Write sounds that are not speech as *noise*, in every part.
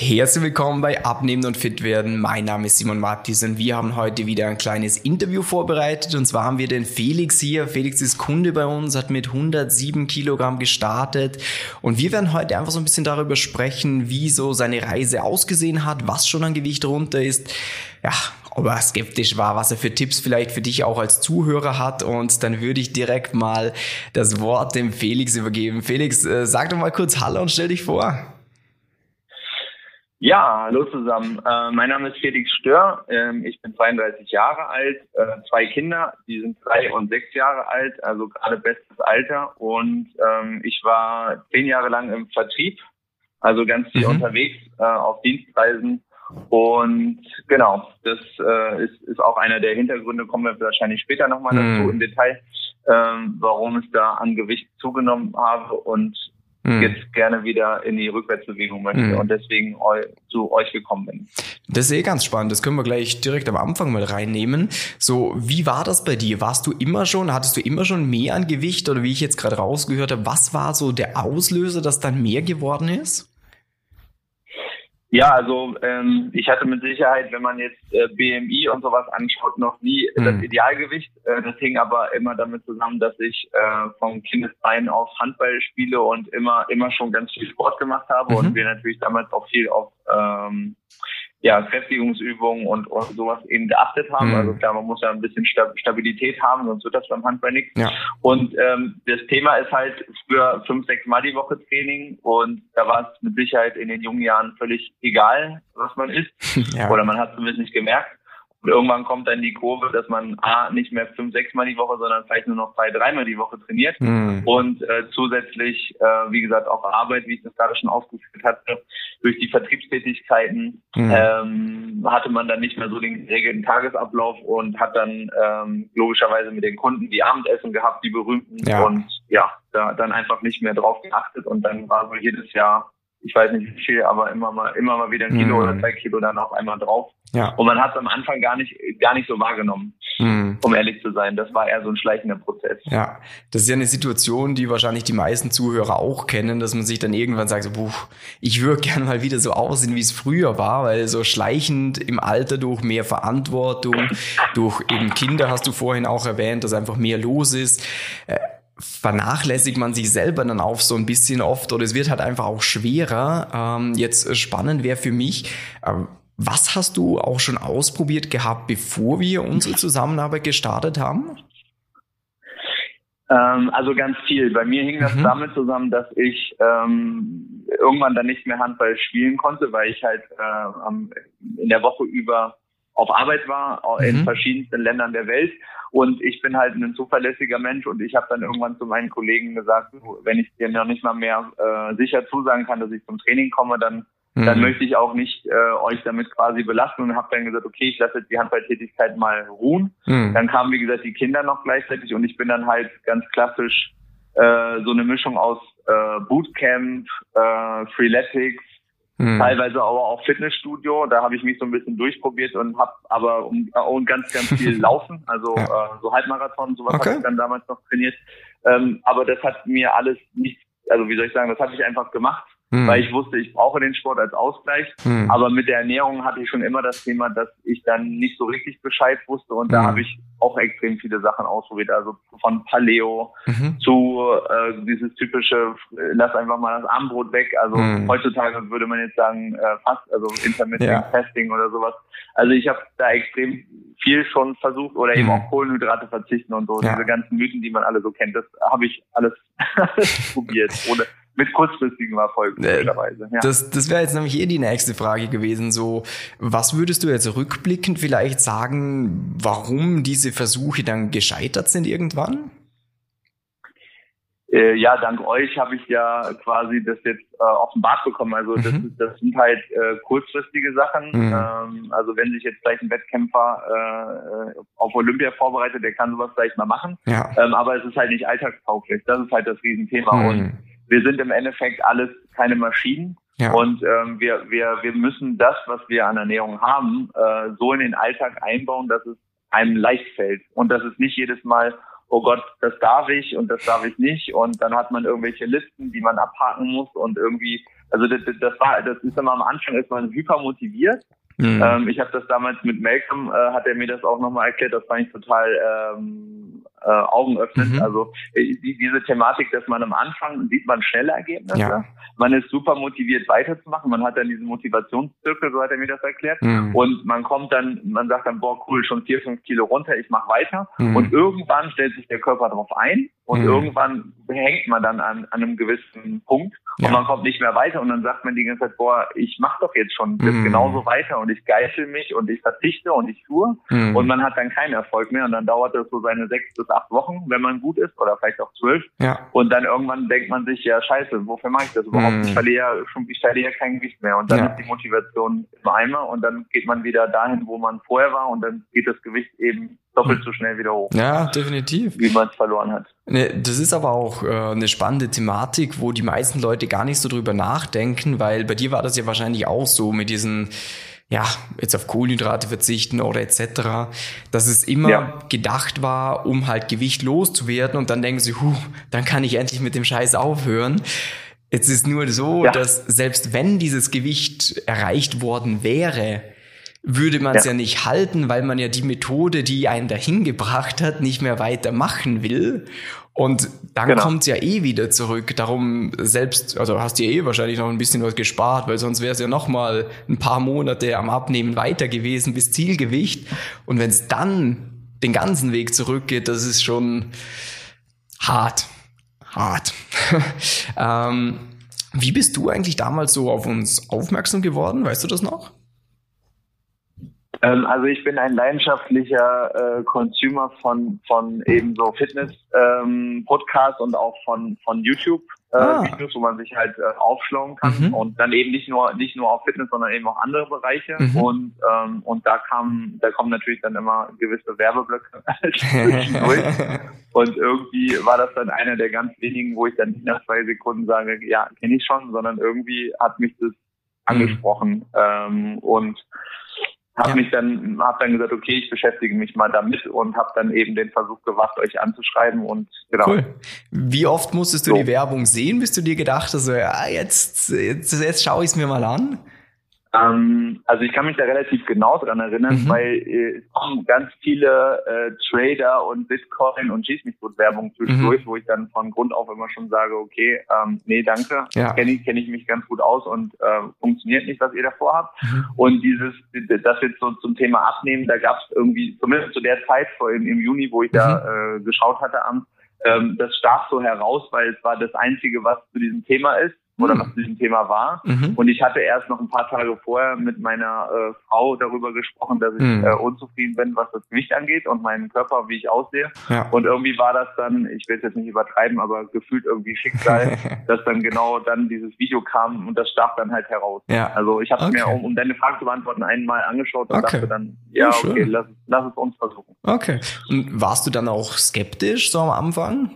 Herzlich willkommen bei Abnehmen und Fit werden. Mein Name ist Simon Mattis und wir haben heute wieder ein kleines Interview vorbereitet. Und zwar haben wir den Felix hier. Felix ist Kunde bei uns, hat mit 107 Kilogramm gestartet. Und wir werden heute einfach so ein bisschen darüber sprechen, wie so seine Reise ausgesehen hat, was schon an Gewicht runter ist. Ja, ob er skeptisch war, was er für Tipps vielleicht für dich auch als Zuhörer hat. Und dann würde ich direkt mal das Wort dem Felix übergeben. Felix, äh, sag doch mal kurz Hallo und stell dich vor. Ja, hallo zusammen. Äh, mein Name ist Felix Stör. Ähm, ich bin 32 Jahre alt, äh, zwei Kinder, die sind drei und sechs Jahre alt, also gerade bestes Alter. Und ähm, ich war zehn Jahre lang im Vertrieb, also ganz viel mhm. unterwegs äh, auf Dienstreisen. Und genau, das äh, ist, ist auch einer der Hintergründe, kommen wir wahrscheinlich später nochmal mhm. dazu im Detail, ähm, warum ich da an Gewicht zugenommen habe und mhm. jetzt gerne wieder in die Rückwärtsbewegung möchte mhm. und deswegen eu zu euch gekommen bin. Das ist eh ganz spannend. Das können wir gleich direkt am Anfang mal reinnehmen. So, wie war das bei dir? Warst du immer schon, hattest du immer schon mehr an Gewicht oder wie ich jetzt gerade rausgehört habe, was war so der Auslöser, dass dann mehr geworden ist? Ja, also ähm, ich hatte mit Sicherheit, wenn man jetzt äh, BMI und sowas anschaut, noch nie mhm. das Idealgewicht. Äh, das hing aber immer damit zusammen, dass ich äh, vom Kindesbein auf Handball spiele und immer immer schon ganz viel Sport gemacht habe mhm. und wir natürlich damals auch viel auf ähm, ja, Kräftigungsübungen und, und sowas eben geachtet haben. Mhm. Also klar, man muss ja ein bisschen Stabilität haben, sonst wird das beim Handball nichts. Ja. Und ähm, das Thema ist halt für fünf, sechs Mal die Woche Training und da war es mit Sicherheit in den jungen Jahren völlig egal, was man isst. *laughs* Ja. Oder man hat zumindest nicht gemerkt. Und irgendwann kommt dann die Kurve, dass man A, nicht mehr fünf, sechs Mal die Woche, sondern vielleicht nur noch zwei, dreimal die Woche trainiert. Mhm. Und äh, zusätzlich, äh, wie gesagt, auch Arbeit, wie ich das gerade schon aufgeführt hatte, durch die Vertriebstätigkeiten mhm. ähm, hatte man dann nicht mehr so den geregelten Tagesablauf und hat dann ähm, logischerweise mit den Kunden die Abendessen gehabt, die berühmten. Ja. Und ja, da dann einfach nicht mehr drauf geachtet. Und dann war so jedes Jahr ich weiß nicht wie viel, aber immer mal, immer mal wieder ein Kilo mm. oder zwei Kilo dann auf einmal drauf. Ja. Und man hat es am Anfang gar nicht, gar nicht so wahrgenommen, mm. um ehrlich zu sein. Das war eher so ein schleichender Prozess. Ja, das ist ja eine Situation, die wahrscheinlich die meisten Zuhörer auch kennen, dass man sich dann irgendwann sagt, so, puh, ich würde *laughs* gerne mal wieder so aussehen, wie es früher war, weil so schleichend im Alter durch mehr Verantwortung, durch eben Kinder hast du vorhin auch erwähnt, dass einfach mehr los ist. Äh, vernachlässigt man sich selber dann auch so ein bisschen oft oder es wird halt einfach auch schwerer. Ähm, jetzt spannend wäre für mich, äh, was hast du auch schon ausprobiert gehabt, bevor wir unsere Zusammenarbeit gestartet haben? Ähm, also ganz viel. Bei mir hing das mhm. damit zusammen, dass ich ähm, irgendwann dann nicht mehr Handball spielen konnte, weil ich halt äh, in der Woche über auf Arbeit war, in mhm. verschiedensten Ländern der Welt und ich bin halt ein zuverlässiger Mensch und ich habe dann irgendwann zu meinen Kollegen gesagt, wenn ich dir noch nicht mal mehr äh, sicher zusagen kann, dass ich zum Training komme, dann mhm. dann möchte ich auch nicht äh, euch damit quasi belasten und habe dann gesagt, okay, ich lasse jetzt die Handballtätigkeit mal ruhen. Mhm. Dann kamen wie gesagt die Kinder noch gleichzeitig und ich bin dann halt ganz klassisch äh, so eine Mischung aus äh, Bootcamp, äh, Freeletics, Mhm. Teilweise aber auch Fitnessstudio. Da habe ich mich so ein bisschen durchprobiert und habe aber und, und ganz, ganz viel *laughs* Laufen, also ja. äh, so Halbmarathon, sowas okay. habe ich dann damals noch trainiert. Ähm, aber das hat mir alles nicht, also wie soll ich sagen, das habe ich einfach gemacht hm. weil ich wusste, ich brauche den Sport als Ausgleich. Hm. Aber mit der Ernährung hatte ich schon immer das Thema, dass ich dann nicht so richtig Bescheid wusste und hm. da habe ich auch extrem viele Sachen ausprobiert. Also von Paleo mhm. zu äh, dieses typische, lass einfach mal das Armbrot weg. Also hm. heutzutage würde man jetzt sagen, äh, fast, also Intermittent ja. Fasting oder sowas. Also ich habe da extrem viel schon versucht oder eben hm. auch Kohlenhydrate verzichten und so. Ja. Diese ganzen Mythen, die man alle so kennt, das habe ich alles, *laughs* alles probiert. Ohne, mit kurzfristigen Erfolgen äh, möglicherweise. Ja. Das, das wäre jetzt nämlich eh die nächste Frage gewesen. So, was würdest du jetzt rückblickend vielleicht sagen, warum diese Versuche dann gescheitert sind irgendwann? Äh, ja, dank euch habe ich ja quasi das jetzt äh, offenbart bekommen. Also das, mhm. das sind halt äh, kurzfristige Sachen. Mhm. Ähm, also wenn sich jetzt vielleicht ein Wettkämpfer äh, auf Olympia vorbereitet, der kann sowas vielleicht mal machen. Ja. Ähm, aber es ist halt nicht alltagstauglich. Das ist halt das Riesenthema. Mhm. Und wir sind im Endeffekt alles keine Maschinen. Ja. Und ähm, wir, wir, wir müssen das, was wir an Ernährung haben, äh, so in den Alltag einbauen, dass es einem leicht fällt. Und dass es nicht jedes Mal, oh Gott, das darf ich und das darf ich nicht. Und dann hat man irgendwelche Listen, die man abhaken muss und irgendwie Also das, das war, das ist immer am Anfang ist man hyper motiviert. Mhm. Ähm, ich habe das damals mit Malcolm, äh, hat er mir das auch nochmal erklärt, das fand ich total ähm, äh, Augen öffnet. Mhm. Also äh, die, diese Thematik, dass man am Anfang sieht man schnelle Ergebnisse, ja. man ist super motiviert weiterzumachen, man hat dann diesen Motivationszirkel, so hat er mir das erklärt, mhm. und man kommt dann, man sagt dann, boah cool, schon vier, fünf Kilo runter, ich mache weiter, mhm. und irgendwann stellt sich der Körper darauf ein und mhm. irgendwann hängt man dann an, an einem gewissen Punkt und ja. man kommt nicht mehr weiter und dann sagt man die ganze Zeit, boah, ich mache doch jetzt schon mhm. genauso weiter und ich geißel mich und ich verzichte und ich tue mhm. und man hat dann keinen Erfolg mehr und dann dauert das so seine sechs bis acht Wochen, wenn man gut ist oder vielleicht auch zwölf ja. und dann irgendwann denkt man sich, ja scheiße, wofür mache ich das überhaupt? Mhm. Ich verliere schon, ich verliere kein Gewicht mehr und dann ja. ist die Motivation im Eimer und dann geht man wieder dahin, wo man vorher war und dann geht das Gewicht eben doppelt so schnell wieder hoch. Ja, definitiv. Wie man es verloren hat. Ne, das ist aber auch äh, eine spannende Thematik, wo die meisten Leute gar nicht so drüber nachdenken, weil bei dir war das ja wahrscheinlich auch so mit diesen ja, jetzt auf Kohlenhydrate verzichten oder etc., dass es immer ja. gedacht war, um halt Gewicht loszuwerden und dann denken sie, huh, dann kann ich endlich mit dem Scheiß aufhören. Jetzt ist nur so, ja. dass selbst wenn dieses Gewicht erreicht worden wäre, würde man es ja. ja. nicht halten, weil man ja die Methode, die einen dahin gebracht hat, nicht mehr weitermachen will. Und dann genau. kommt es ja eh wieder zurück. Darum selbst, also hast du eh wahrscheinlich noch ein bisschen was gespart, weil sonst wäre es ja noch mal ein paar Monate am Abnehmen weiter gewesen bis Zielgewicht. Und wenn es dann den ganzen Weg zurückgeht, das ist schon hart. Hart. *laughs* ähm, wie bist du eigentlich damals so auf uns aufmerksam geworden? Weißt du das noch? Ähm, also ich bin ein leidenschaftlicher äh, Consumer von von eben so Fitness ähm, Podcasts und auch von von YouTube äh, ah. Videos, wo man sich halt äh, aufschlauen kann mhm. und dann eben nicht nur nicht nur auf Fitness, sondern eben auch andere Bereiche mhm. und ähm, und da kam da kommen natürlich dann immer gewisse Werbeblöcke *laughs* zwischendurch *laughs* und irgendwie war das dann einer der ganz wenigen, wo ich dann nicht nach zwei Sekunden sage, ja kenne ich schon, sondern irgendwie hat mich das mhm. angesprochen mhm. ähm, und habe ja. mich dann, habe dann gesagt, okay, ich beschäftige mich mal damit und habe dann eben den Versuch gewagt, euch anzuschreiben und genau. Cool. Wie oft musstest du so. die Werbung sehen, bis du dir gedacht hast, so, ja, jetzt, jetzt, jetzt schaue ich es mir mal an? Ähm, also ich kann mich da relativ genau dran erinnern, mhm. weil äh, es kommen ganz viele äh, Trader und Bitcoin und Schieß mich Werbung zwischendurch, mhm. wo ich dann von Grund auf immer schon sage, okay, ähm, nee, danke, ja. kenne ich, kenn ich mich ganz gut aus und äh, funktioniert nicht, was ihr davor habt. Mhm. Und dieses, das jetzt so zum Thema Abnehmen, da gab es irgendwie, zumindest zu der Zeit vor im, im Juni, wo ich da mhm. äh, geschaut hatte am, ähm, das stach so heraus, weil es war das Einzige, was zu diesem Thema ist oder mhm. was zu diesem Thema war. Mhm. Und ich hatte erst noch ein paar Tage vorher mit meiner äh, Frau darüber gesprochen, dass ich mhm. äh, unzufrieden bin, was das Gewicht angeht und meinen Körper, wie ich aussehe. Ja. Und irgendwie war das dann, ich will es jetzt nicht übertreiben, aber gefühlt irgendwie Schicksal, *laughs* dass dann genau dann dieses Video kam und das stach dann halt heraus. Ja. Also ich habe okay. mir, um, um deine Frage zu beantworten, einmal angeschaut und okay. dachte dann, ja, ja okay, lass, lass es uns versuchen. Okay. Und warst du dann auch skeptisch so am Anfang?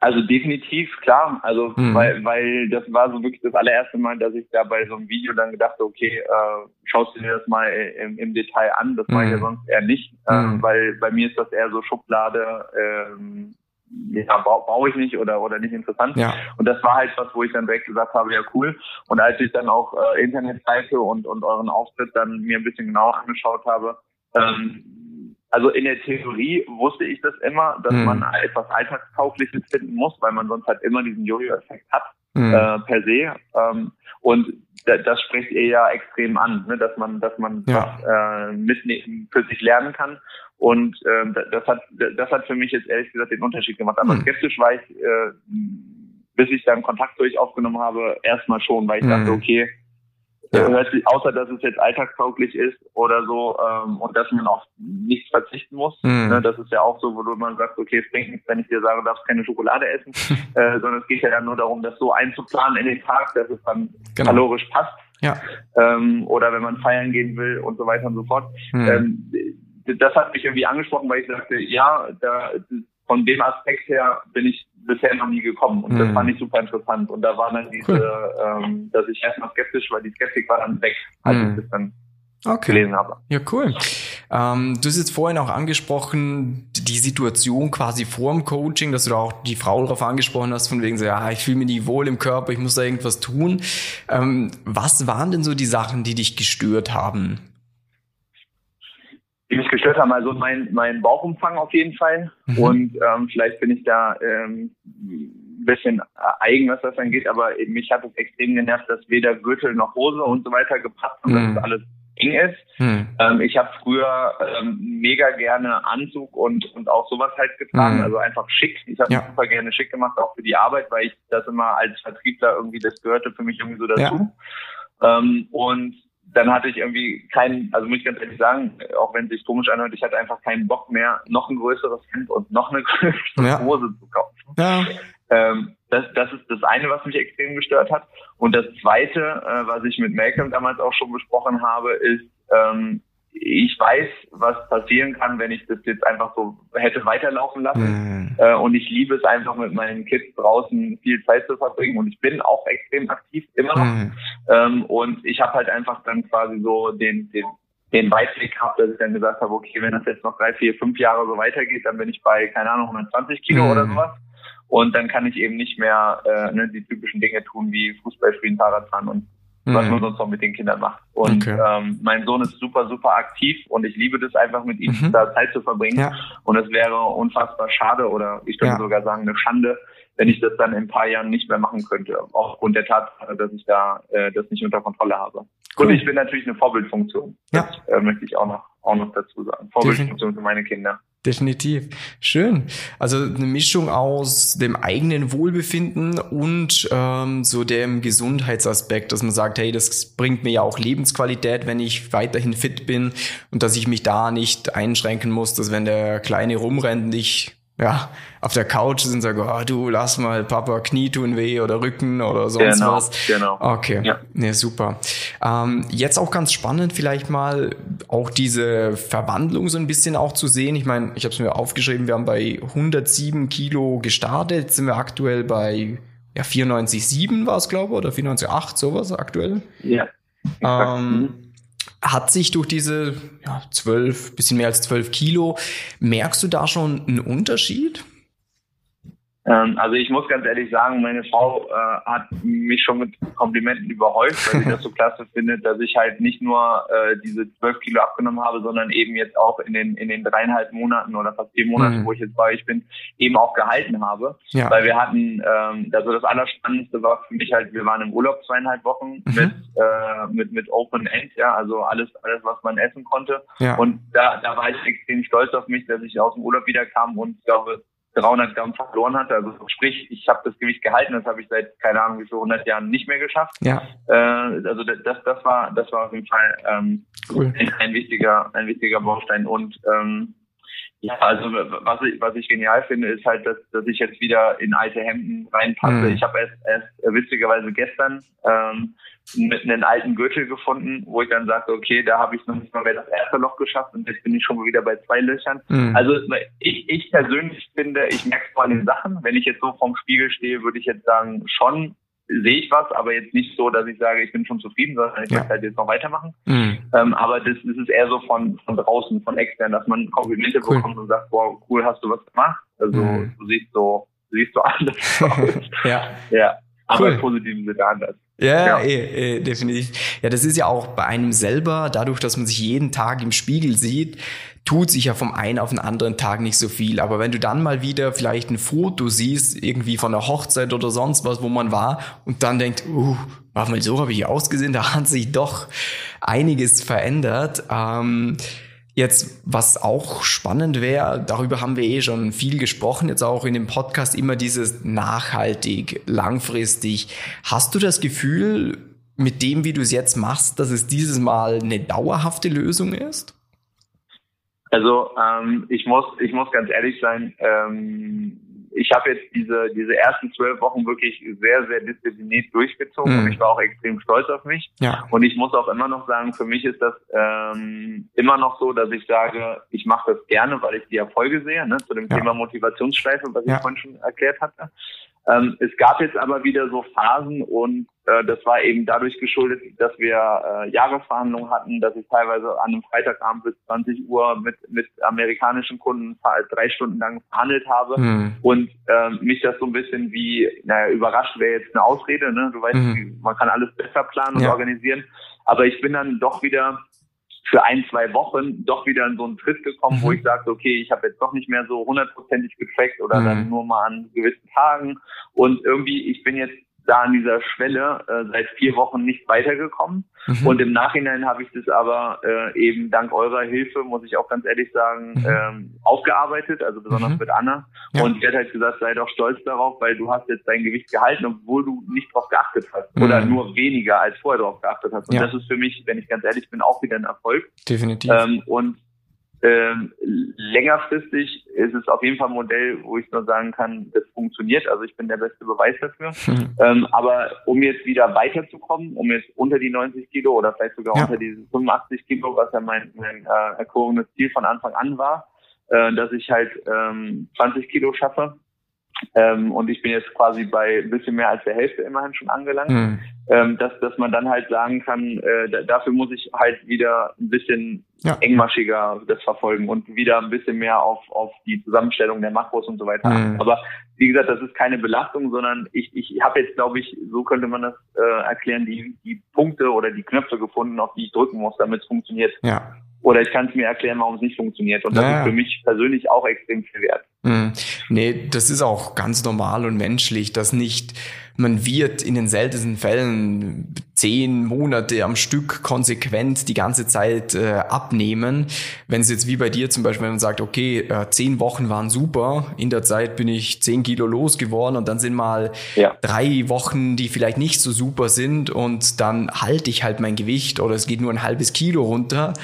Also definitiv, klar. Also mhm. weil, weil das war so wirklich das allererste Mal, dass ich da bei so einem Video dann gedacht okay, äh, schaust du dir das mal im, im Detail an. Das mhm. mache ich ja mhm. sonst eher nicht, ähm, weil bei mir ist das eher so Schublade, ähm, ja, brauche ich nicht oder oder nicht interessant. Ja. Und das war halt was, wo ich dann direkt gesagt habe, ja cool. Und als ich dann auch äh, Internetseite und und euren Auftritt dann mir ein bisschen genauer angeschaut habe, ähm, also in der Theorie wusste ich das immer, dass hm. man etwas Alltagstaugliches finden muss, weil man sonst halt immer diesen Jojo-Effekt hat, hm. äh, per se. Ähm, und das spricht ihr ja extrem an, ne? dass man, dass man ja. was, äh, mitnehmen, für sich lernen kann. Und äh, das hat, das hat für mich jetzt ehrlich gesagt den Unterschied gemacht. Aber hm. skeptisch war ich, äh, bis ich dann Kontakt zu euch aufgenommen habe, erstmal schon, weil ich hm. dachte, okay, ja. Außer dass es jetzt alltagstauglich ist oder so ähm, und dass man auf nichts verzichten muss. Mhm. Ne, das ist ja auch so, wo du immer sagst, okay, es bringt nichts, wenn ich dir sage, du darfst keine Schokolade essen, *laughs* äh, sondern es geht ja dann nur darum, das so einzuplanen in den Tag, dass es dann genau. kalorisch passt. Ja. Ähm, oder wenn man feiern gehen will und so weiter und so fort. Mhm. Ähm, das hat mich irgendwie angesprochen, weil ich sagte, ja, da, von dem Aspekt her bin ich bisher noch nie gekommen. Und mhm. das fand ich super interessant. Und da war dann diese, cool. ähm, dass ich erstmal skeptisch war, die Skeptik war dann weg, als mhm. ich das dann okay. gelesen habe. Ja, cool. Ähm, du hast jetzt vorhin auch angesprochen, die Situation quasi vor dem Coaching, dass du da auch die Frau darauf angesprochen hast, von wegen so, ja, ich fühle mich nicht wohl im Körper, ich muss da irgendwas tun. Ähm, was waren denn so die Sachen, die dich gestört haben? Die mich gestört haben, also mein, mein Bauchumfang auf jeden Fall. Mhm. Und ähm, vielleicht bin ich da ähm, ein bisschen eigen, was das angeht, aber mich hat es extrem genervt, dass weder Gürtel noch Hose und so weiter gepasst und mhm. das ist alles eng ist. Hm. Ähm, ich habe früher ähm, mega gerne Anzug und, und auch sowas halt getragen, hm. also einfach schick. Ich habe ja. super gerne schick gemacht, auch für die Arbeit, weil ich das immer als Vertriebler irgendwie, das gehörte für mich irgendwie so dazu. Ja. Ähm, und dann hatte ich irgendwie keinen, also muss ich ganz ehrlich sagen, auch wenn es sich komisch anhört, ich hatte einfach keinen Bock mehr, noch ein größeres Hemd und noch eine *laughs* größere ja. Hose zu kaufen. Ja. Ähm, das, das ist das eine, was mich extrem gestört hat. Und das zweite, äh, was ich mit Malcolm damals auch schon besprochen habe, ist, ähm, ich weiß, was passieren kann, wenn ich das jetzt einfach so hätte weiterlaufen lassen. Mhm. Äh, und ich liebe es einfach mit meinen Kids draußen viel Zeit zu verbringen. Und ich bin auch extrem aktiv immer noch. Mhm. Ähm, und ich habe halt einfach dann quasi so den, den, den Weitblick gehabt, dass ich dann gesagt habe, okay, wenn das jetzt noch drei, vier, fünf Jahre so weitergeht, dann bin ich bei, keine Ahnung, 120 Kilo mhm. oder sowas. Und dann kann ich eben nicht mehr äh, ne, die typischen Dinge tun wie Fußball spielen, Fahrrad fahren und was mhm. man sonst noch mit den Kindern macht. Und okay. ähm, mein Sohn ist super, super aktiv und ich liebe das einfach mit ihm mhm. da Zeit zu verbringen. Ja. Und es wäre unfassbar schade oder ich würde ja. sogar sagen eine Schande, wenn ich das dann in ein paar Jahren nicht mehr machen könnte, aufgrund der Tatsache, dass ich da äh, das nicht unter Kontrolle habe. Cool. Und ich bin natürlich eine Vorbildfunktion. Ja. Das äh, möchte ich auch noch, auch noch dazu sagen. Vorbildfunktion für meine Kinder. Definitiv. Schön. Also eine Mischung aus dem eigenen Wohlbefinden und ähm, so dem Gesundheitsaspekt, dass man sagt, hey, das bringt mir ja auch Lebensqualität, wenn ich weiterhin fit bin und dass ich mich da nicht einschränken muss, dass wenn der Kleine rumrennt ich ja, auf der Couch sind sagen, oh, du lass mal Papa Knie tun weh oder Rücken oder sonst genau, was. Genau. Okay. Ja. Nee, super. Ähm, jetzt auch ganz spannend, vielleicht mal auch diese Verwandlung so ein bisschen auch zu sehen. Ich meine, ich habe es mir aufgeschrieben, wir haben bei 107 Kilo gestartet, sind wir aktuell bei ja, 94,7 war es, glaube ich, oder 94,8, sowas aktuell. Ja. Ähm, mhm hat sich durch diese ja, 12, bisschen mehr als 12 Kilo, merkst du da schon einen Unterschied? Ähm, also ich muss ganz ehrlich sagen, meine Frau äh, hat mich schon mit Komplimenten überhäuft, weil sie das so *laughs* klasse findet, dass ich halt nicht nur äh, diese zwölf Kilo abgenommen habe, sondern eben jetzt auch in den in den dreieinhalb Monaten oder fast vier Monaten, mhm. wo ich jetzt bei euch bin, eben auch gehalten habe. Ja. Weil wir hatten, ähm, also das Allerspannendste war für mich halt, wir waren im Urlaub zweieinhalb Wochen mhm. mit, äh, mit mit Open End, ja, also alles alles was man essen konnte. Ja. Und da da war ich extrem stolz auf mich, dass ich aus dem Urlaub wieder kam und ich glaube 300 Gramm verloren hatte. Also sprich, ich habe das Gewicht gehalten, das habe ich seit keine Ahnung wie viel 100 Jahren nicht mehr geschafft. Ja. Äh, also das, das war das war auf jeden Fall ähm, cool. ein, ein wichtiger ein wichtiger Baustein und ähm, ja, also was ich, was ich genial finde, ist halt, dass, dass ich jetzt wieder in alte Hemden reinpasse. Mhm. Ich habe erst, erst äh, witzigerweise gestern ähm, mit einem alten Gürtel gefunden, wo ich dann sagte, okay, da habe ich noch nicht mal mehr das erste Loch geschafft und jetzt bin ich schon wieder bei zwei Löchern. Mhm. Also ich, ich persönlich finde, ich merke es vor den Sachen. Wenn ich jetzt so vorm Spiegel stehe, würde ich jetzt sagen, schon sehe ich was, aber jetzt nicht so, dass ich sage, ich bin schon zufrieden, sondern ich ja. möchte halt jetzt noch weitermachen. Mhm. Ähm, aber das, das ist eher so von, von draußen, von extern, dass man Komplimente cool. bekommt und sagt, boah, cool, hast du was gemacht. Also mhm. du siehst so, du siehst so *laughs* anders aus. ja. ja. Aber cool. im positiven Sinne anders. Ja, ja. Eh, eh, definitiv. Ja, das ist ja auch bei einem selber, dadurch, dass man sich jeden Tag im Spiegel sieht, tut sich ja vom einen auf den anderen Tag nicht so viel. Aber wenn du dann mal wieder vielleicht ein Foto siehst, irgendwie von einer Hochzeit oder sonst was, wo man war, und dann denkt, uh, warte mal, so habe ich ausgesehen, da hat sich doch einiges verändert. Ähm, Jetzt, was auch spannend wäre, darüber haben wir eh schon viel gesprochen, jetzt auch in dem Podcast immer dieses nachhaltig, langfristig. Hast du das Gefühl, mit dem, wie du es jetzt machst, dass es dieses Mal eine dauerhafte Lösung ist? Also ähm, ich muss ich muss ganz ehrlich sein. Ähm, ich habe jetzt diese, diese ersten zwölf Wochen wirklich sehr, sehr diszipliniert durchgezogen mhm. und ich war auch extrem stolz auf mich. Ja. Und ich muss auch immer noch sagen, für mich ist das ähm, immer noch so, dass ich sage, ich mache das gerne, weil ich die Erfolge sehe, ne, zu dem ja. Thema Motivationsschleife, was ja. ich vorhin schon erklärt hatte. Ähm, es gab jetzt aber wieder so Phasen und das war eben dadurch geschuldet, dass wir äh, Jahresverhandlungen hatten, dass ich teilweise an einem Freitagabend bis 20 Uhr mit, mit amerikanischen Kunden drei Stunden lang verhandelt habe mhm. und äh, mich das so ein bisschen wie, naja, überrascht wäre jetzt eine Ausrede, ne? Du weißt, mhm. man kann alles besser planen und ja. organisieren. Aber ich bin dann doch wieder für ein, zwei Wochen doch wieder in so einen Tritt gekommen, mhm. wo ich sagte, okay, ich habe jetzt doch nicht mehr so hundertprozentig getrackt oder mhm. dann nur mal an gewissen Tagen. Und irgendwie, ich bin jetzt da an dieser Schwelle äh, seit vier Wochen nicht weitergekommen. Mhm. Und im Nachhinein habe ich das aber äh, eben dank eurer Hilfe, muss ich auch ganz ehrlich sagen, mhm. ähm, aufgearbeitet, also besonders mhm. mit Anna. Ja. Und sie hat halt gesagt, sei doch stolz darauf, weil du hast jetzt dein Gewicht gehalten, obwohl du nicht drauf geachtet hast. Oder mhm. nur weniger als vorher drauf geachtet hast. Und ja. das ist für mich, wenn ich ganz ehrlich bin, auch wieder ein Erfolg. Definitiv. Ähm, und ähm, längerfristig ist es auf jeden Fall ein Modell, wo ich nur sagen kann, das funktioniert. Also ich bin der beste Beweis dafür. Mhm. Ähm, aber um jetzt wieder weiterzukommen, um jetzt unter die 90 Kilo oder vielleicht sogar ja. unter diese 85 Kilo, was ja mein, mein äh, erkorenes Ziel von Anfang an war, äh, dass ich halt ähm, 20 Kilo schaffe, ähm, und ich bin jetzt quasi bei ein bisschen mehr als der Hälfte immerhin schon angelangt, mhm. ähm, dass, dass man dann halt sagen kann, äh, dafür muss ich halt wieder ein bisschen ja. engmaschiger das verfolgen und wieder ein bisschen mehr auf, auf die Zusammenstellung der Makros und so weiter. Mhm. Aber wie gesagt, das ist keine Belastung, sondern ich, ich habe jetzt, glaube ich, so könnte man das äh, erklären, die, die Punkte oder die Knöpfe gefunden, auf die ich drücken muss, damit es funktioniert. Ja. Oder ich kann es mir erklären, warum es nicht funktioniert. Und das ja. ist für mich persönlich auch extrem viel wert. Mhm. Nee, das ist auch ganz normal und menschlich, dass nicht, man wird in den seltensten Fällen zehn Monate am Stück konsequent die ganze Zeit äh, abnehmen. Wenn es jetzt wie bei dir zum Beispiel, wenn man sagt, okay, äh, zehn Wochen waren super, in der Zeit bin ich zehn Kilo losgeworden und dann sind mal ja. drei Wochen, die vielleicht nicht so super sind und dann halte ich halt mein Gewicht oder es geht nur ein halbes Kilo runter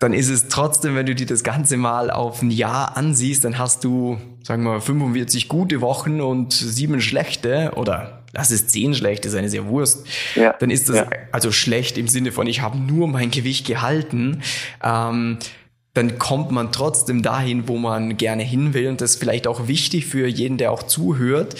dann ist es trotzdem, wenn du dir das Ganze mal auf ein Jahr ansiehst, dann hast du, sagen wir mal, 45 gute Wochen und sieben schlechte oder lass es zehn schlechte sein, ist ja Wurst. Ja. Dann ist das ja. also schlecht im Sinne von, ich habe nur mein Gewicht gehalten. Ähm, dann kommt man trotzdem dahin, wo man gerne hin will. Und das ist vielleicht auch wichtig für jeden, der auch zuhört,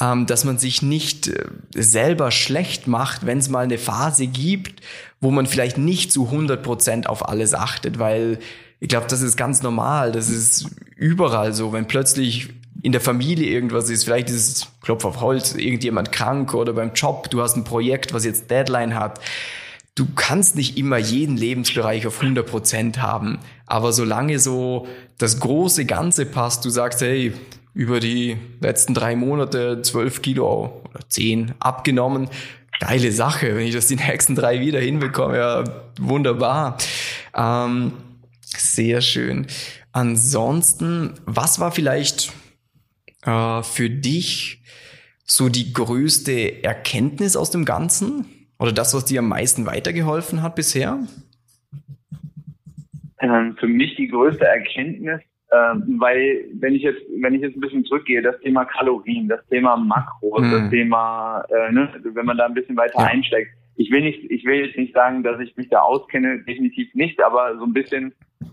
ähm, dass man sich nicht äh, selber schlecht macht, wenn es mal eine Phase gibt, wo man vielleicht nicht zu 100 Prozent auf alles achtet, weil ich glaube, das ist ganz normal. Das ist überall so. Wenn plötzlich in der Familie irgendwas ist, vielleicht ist es Klopf auf Holz, irgendjemand krank oder beim Job, du hast ein Projekt, was jetzt Deadline hat. Du kannst nicht immer jeden Lebensbereich auf 100 Prozent haben. Aber solange so das große Ganze passt, du sagst, hey, über die letzten drei Monate zwölf Kilo oder zehn abgenommen, geile Sache. Wenn ich das die nächsten drei wieder hinbekomme, ja, wunderbar. Ähm, sehr schön. Ansonsten, was war vielleicht äh, für dich so die größte Erkenntnis aus dem Ganzen? Oder das, was dir am meisten weitergeholfen hat bisher? Ähm, für mich die größte Erkenntnis ähm, weil wenn ich jetzt, wenn ich jetzt ein bisschen zurückgehe, das Thema Kalorien, das Thema Makros, mhm. das Thema, äh, ne, wenn man da ein bisschen weiter ja. einsteigt, ich will nicht, ich will jetzt nicht sagen, dass ich mich da auskenne, definitiv nicht, aber so ein bisschen,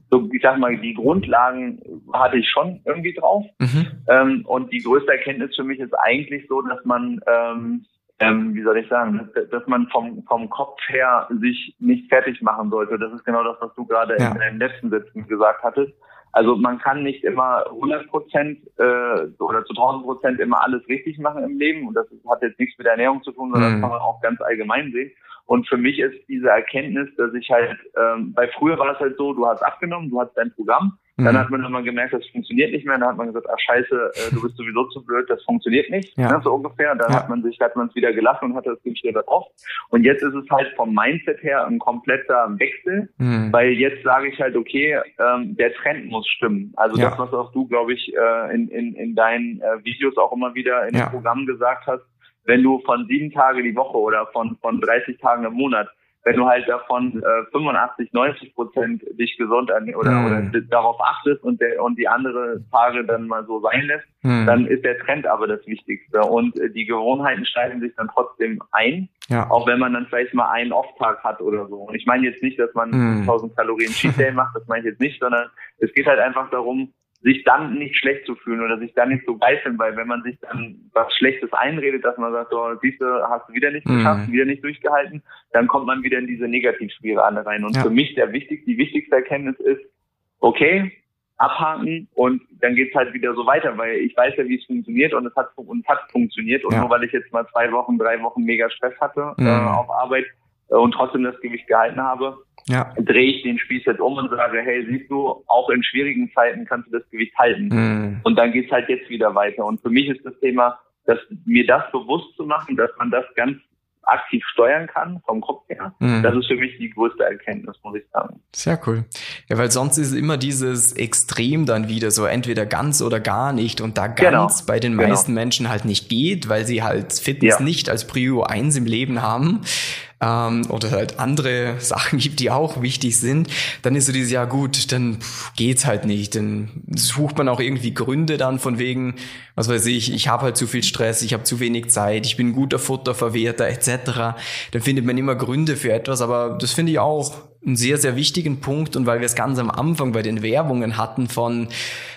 so ich sag mal, die Grundlagen hatte ich schon irgendwie drauf. Mhm. Ähm, und die größte Erkenntnis für mich ist eigentlich so, dass man ähm, ähm, wie soll ich sagen, dass man vom, vom Kopf her sich nicht fertig machen sollte. Das ist genau das, was du gerade ja. in deinen letzten Sätzen gesagt hattest. Also man kann nicht immer 100 Prozent äh, oder zu 1000 Prozent immer alles richtig machen im Leben und das hat jetzt nichts mit Ernährung zu tun, sondern mhm. das kann man auch ganz allgemein sehen. Und für mich ist diese Erkenntnis, dass ich halt, ähm, bei früher war es halt so, du hast abgenommen, du hast dein Programm dann mhm. hat man immer gemerkt, das funktioniert nicht mehr. Dann hat man gesagt, ach scheiße, äh, du bist sowieso zu blöd, das funktioniert nicht, ja. ne, so ungefähr. Dann ja. hat man sich, hat man es wieder gelassen und hat das wieder drauf. Und jetzt ist es halt vom Mindset her ein kompletter Wechsel, mhm. weil jetzt sage ich halt, okay, ähm, der Trend muss stimmen. Also ja. das, was auch du, glaube ich, äh, in, in, in deinen äh, Videos auch immer wieder in ja. dem Programm gesagt hast, wenn du von sieben Tage die Woche oder von, von 30 Tagen im Monat wenn du halt davon äh, 85, 90 Prozent dich gesund an oder, mm. oder darauf achtest und der und die andere Tage dann mal so sein lässt, mm. dann ist der Trend aber das Wichtigste. Und äh, die Gewohnheiten steigen sich dann trotzdem ein, ja. auch wenn man dann vielleicht mal einen Off-Tag hat oder so. Und ich meine jetzt nicht, dass man mm. 1000 Kalorien Cheat Day *laughs* macht, das meine ich jetzt nicht, sondern es geht halt einfach darum, sich dann nicht schlecht zu fühlen oder sich dann nicht so geißeln, weil wenn man sich dann was Schlechtes einredet, dass man sagt, oh, siehst du, hast du wieder nicht mhm. geschafft, wieder nicht durchgehalten, dann kommt man wieder in diese Negativspirale rein. Und ja. für mich der wichtig, die wichtigste Erkenntnis ist, okay, abhaken und dann geht's halt wieder so weiter, weil ich weiß ja, wie es funktioniert und es hat und es hat funktioniert und ja. nur weil ich jetzt mal zwei Wochen, drei Wochen mega Stress hatte mhm. äh, auf Arbeit äh, und trotzdem das Gewicht gehalten habe, ja. drehe ich den Spieß jetzt um und sage, hey, siehst du, auch in schwierigen Zeiten kannst du das Gewicht halten. Mhm. Und dann geht's halt jetzt wieder weiter. Und für mich ist das Thema, dass mir das bewusst zu machen, dass man das ganz aktiv steuern kann vom Kopf her. Mhm. Das ist für mich die größte Erkenntnis, muss ich sagen. Sehr cool. Ja, weil sonst ist immer dieses Extrem dann wieder so entweder ganz oder gar nicht und da genau. ganz genau. bei den genau. meisten Menschen halt nicht geht, weil sie halt Fitness ja. nicht als Prio 1 im Leben haben, ähm, oder halt andere *laughs* Sachen gibt, die auch wichtig sind, dann ist so dieses, ja gut, dann geht's halt nicht. Dann sucht man auch irgendwie Gründe dann von wegen, was weiß ich, ich habe halt zu viel Stress, ich habe zu wenig Zeit, ich bin guter Futterverwerter etc. Dann findet man immer Gründe für etwas, aber das finde ich auch einen sehr, sehr wichtigen Punkt und weil wir es ganz am Anfang bei den Werbungen hatten von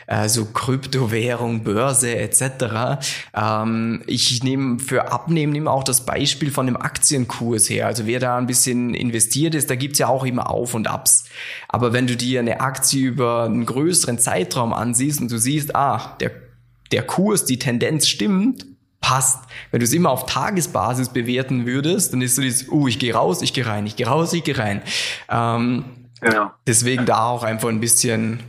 äh, so Kryptowährung, Börse etc. Ähm, ich nehme für Abnehmen nehme auch das Beispiel von dem Aktienkurs her. Also wer da ein bisschen investiert ist, da gibt's ja auch immer Auf und Abs. Aber wenn du dir eine Aktie über einen größeren Zeitraum ansiehst und du siehst, ah, der, der Kurs, die Tendenz stimmt, passt. Wenn du es immer auf Tagesbasis bewerten würdest, dann ist so dieses, uh, ich gehe raus, ich gehe rein, ich gehe raus, ich gehe rein. Ähm, ja. Deswegen da auch einfach ein bisschen,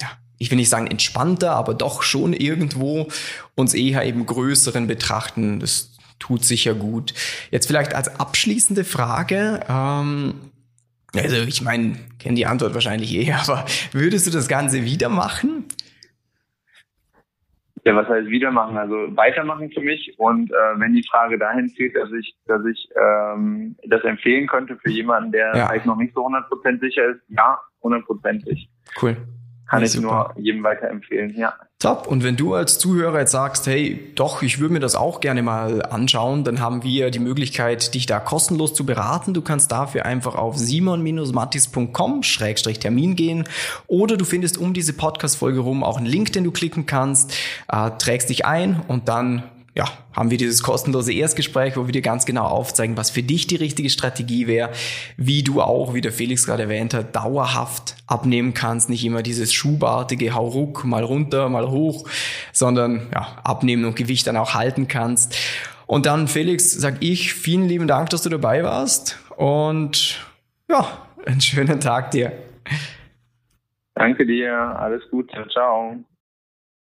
ja, ich will nicht sagen entspannter, aber doch schon irgendwo uns eher eben größeren betrachten. Das tut sicher gut. Jetzt vielleicht als abschließende Frage, ähm, also ich meine, kenne die Antwort wahrscheinlich eh, *laughs* aber würdest du das Ganze wieder machen? Ja, was heißt wieder machen? Also weitermachen für mich. Und äh, wenn die Frage dahin zielt, dass ich, dass ich ähm, das empfehlen könnte für jemanden, der ja. vielleicht noch nicht so 100% sicher ist, ja, hundertprozentig. Cool kann ich super. nur jedem weiterempfehlen, ja. Top. Und wenn du als Zuhörer jetzt sagst, hey, doch, ich würde mir das auch gerne mal anschauen, dann haben wir die Möglichkeit, dich da kostenlos zu beraten. Du kannst dafür einfach auf simon-mattis.com-termin gehen oder du findest um diese Podcast-Folge rum auch einen Link, den du klicken kannst, äh, trägst dich ein und dann ja, haben wir dieses kostenlose Erstgespräch, wo wir dir ganz genau aufzeigen, was für dich die richtige Strategie wäre, wie du auch, wie der Felix gerade erwähnt hat, dauerhaft abnehmen kannst, nicht immer dieses schubartige Hauruck, mal runter, mal hoch, sondern ja, abnehmen und Gewicht dann auch halten kannst. Und dann, Felix, sag ich vielen lieben Dank, dass du dabei warst und ja, einen schönen Tag dir. Danke dir, alles Gute, ciao.